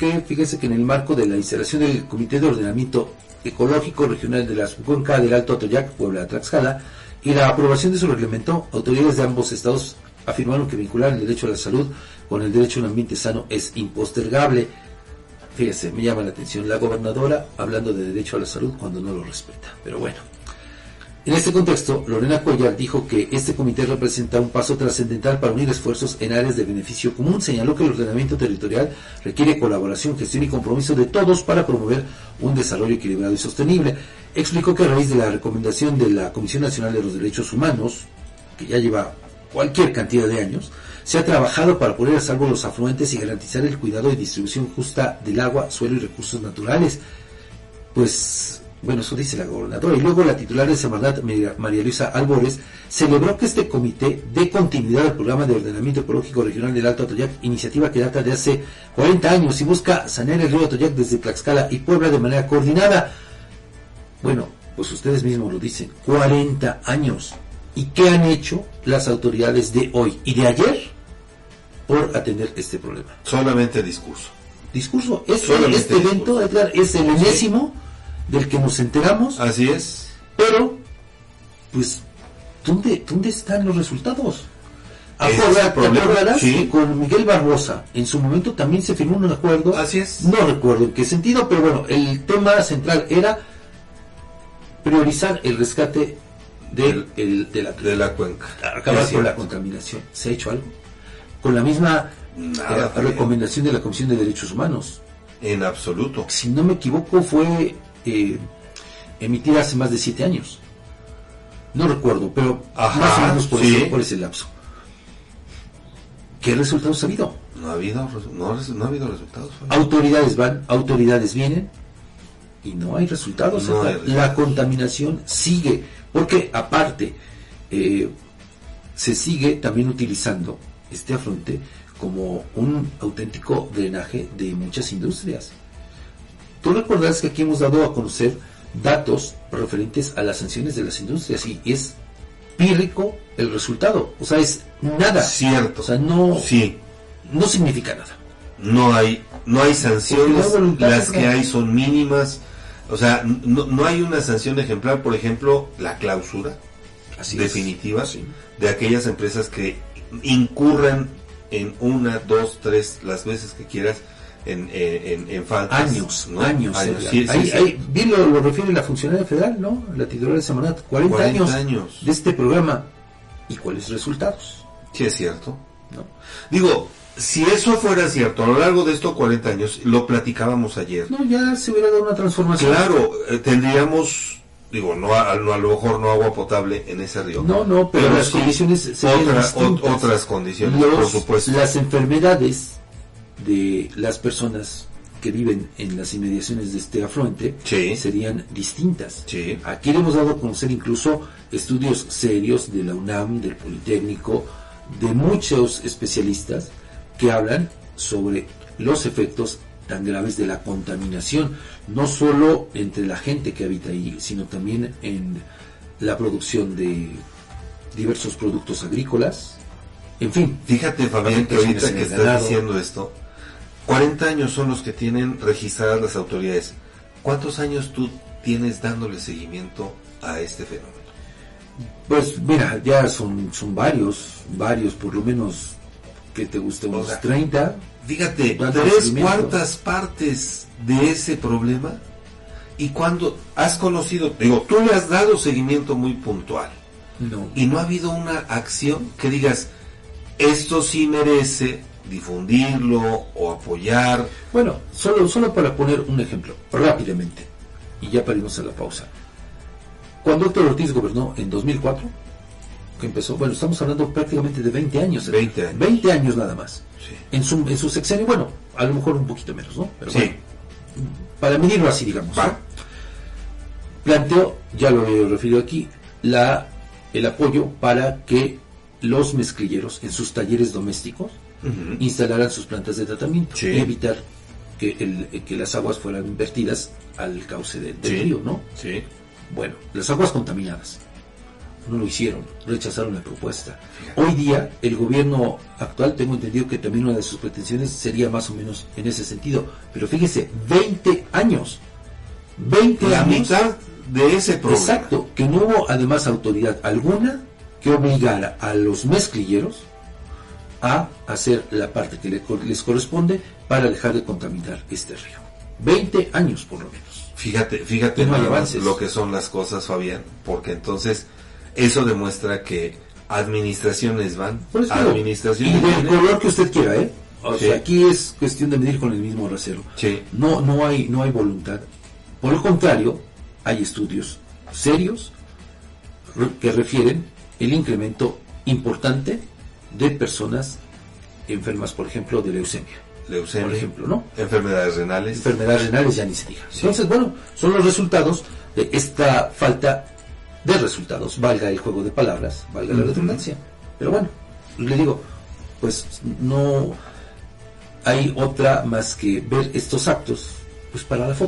que fíjese que en el marco de la instalación del Comité de Ordenamiento Ecológico Regional de la Cuenca del Alto Atoyac, Puebla, Tlaxcala, y la aprobación de su reglamento, autoridades de ambos estados afirmaron que vincular el derecho a la salud con el derecho a un ambiente sano es impostergable. Fíjese, me llama la atención la gobernadora hablando de derecho a la salud cuando no lo respeta. Pero bueno. En este contexto, Lorena Cuellar dijo que este comité representa un paso trascendental para unir esfuerzos en áreas de beneficio común. Señaló que el ordenamiento territorial requiere colaboración, gestión y compromiso de todos para promover un desarrollo equilibrado y sostenible. Explicó que a raíz de la recomendación de la Comisión Nacional de los Derechos Humanos, que ya lleva cualquier cantidad de años, se ha trabajado para poner a salvo los afluentes y garantizar el cuidado y distribución justa del agua, suelo y recursos naturales. Pues bueno, eso dice la gobernadora. Y luego la titular de Semarnat, María Luisa Albores, celebró que este comité dé continuidad al programa de ordenamiento ecológico regional del Alto Atoyac, iniciativa que data de hace 40 años y busca sanear el río Atoyac desde Tlaxcala y Puebla de manera coordinada. Bueno, pues ustedes mismos lo dicen, 40 años. ¿Y qué han hecho las autoridades de hoy y de ayer por atender este problema? Solamente discurso. Discurso. Este, este evento, Edgar, es el enésimo del que nos enteramos. Así es. Pero, pues, ¿dónde, dónde están los resultados? sí. con Miguel Barbosa en su momento también se firmó un acuerdo. Así es. No recuerdo en qué sentido, pero bueno, el tema central era priorizar el rescate de, el, de, la, de la cuenca. Acabar con la contaminación. ¿Se ha hecho algo? Con la misma eh, recomendación de la Comisión de Derechos Humanos. En absoluto. Si no me equivoco, fue eh, emitida hace más de siete años. No recuerdo, pero más o menos por, ese, lapso. ¿Qué resultados ha habido? No ha habido, no, ha habido resultados. Autoridades van, autoridades vienen y no hay resultados. La contaminación sigue, porque aparte eh, se sigue también utilizando este afronte como un auténtico drenaje de muchas industrias. Tú recordarás que aquí hemos dado a conocer datos referentes a las sanciones de las industrias y es pírrico el resultado. O sea, es nada. Cierto. O sea, no, sí. no significa nada. No hay, no hay sanciones, las que hay son mínimas. O sea, no, hay una sanción ejemplar, por ejemplo, la clausura definitiva de aquellas empresas que incurran en una, dos, tres, las veces que quieras, en, en, en faltas. Años, años. bien lo, refiere la funcionaria federal, ¿no? La titular de Samanat. 40, años, de este programa. ¿Y cuáles resultados? Sí, es cierto. ¿no? Digo, si eso fuera cierto, a lo largo de estos 40 años, lo platicábamos ayer. No, ya se hubiera dado una transformación. Claro, eh, tendríamos, digo, no a, lo mejor no agua potable en ese río. No, no, pero, las condiciones serían otras condiciones, por supuesto. Las enfermedades de las personas que viven en las inmediaciones de este afluente serían distintas. Aquí le hemos dado a conocer incluso estudios serios de la UNAM, del Politécnico, de muchos especialistas que hablan sobre los efectos tan graves de la contaminación, no solo entre la gente que habita ahí, sino también en la producción de diversos productos agrícolas. En fin. Fíjate, Fabián, que ahorita que estás diciendo esto, 40 años son los que tienen registradas las autoridades. ¿Cuántos años tú tienes dándole seguimiento a este fenómeno? Pues mira, ya son, son varios, varios, por lo menos que te guste unos 30. Fíjate, tres cuartas partes de ese problema y cuando has conocido, digo, tú le has dado seguimiento muy puntual. No. Y no ha habido una acción que digas, esto sí merece difundirlo o apoyar. Bueno, solo, solo para poner un ejemplo, rápidamente, y ya para irnos a la pausa. Cuando Héctor Ortiz gobernó en 2004, que empezó, bueno, estamos hablando prácticamente de 20 años. 20 años. 20 años nada más. En, su, en su sexenio, bueno, a lo mejor un poquito menos, ¿no? Pero sí. para medirlo así, digamos. Planteó, ya lo he referido aquí, la, el apoyo para que los mezclilleros en sus talleres domésticos instalaran sus plantas de tratamiento y evitar que, el, que las aguas fueran vertidas al cauce del río, ¿no? Sí. Bueno, las aguas contaminadas. no lo hicieron, rechazaron la propuesta. Hoy día, el gobierno actual, tengo entendido que también una de sus pretensiones sería más o menos en ese sentido. Pero fíjese, 20 años. 20 la años. mitad de ese problema. Exacto, que no hubo además autoridad alguna que obligara a los mezclilleros a hacer la parte que les corresponde para dejar de contaminar este río. 20 años por lo menos. Fíjate, fíjate lo que son las cosas, Fabián, porque entonces eso demuestra que administraciones van, administraciones y del color que usted quiera, ¿eh? O sea, aquí es cuestión de medir con el mismo rasero. Sí. No, no hay, no hay voluntad. Por el contrario, hay estudios serios que refieren el incremento importante de personas enfermas, por ejemplo, de leucemia. Leucemia, por ejemplo, ¿no? Enfermedades renales. Enfermedades renales ya ni se diga. Entonces, bueno, son los resultados de esta falta de resultados, valga el juego de palabras, valga la redundancia. Pero bueno, le digo, pues no hay otra más que ver estos actos pues para la foto.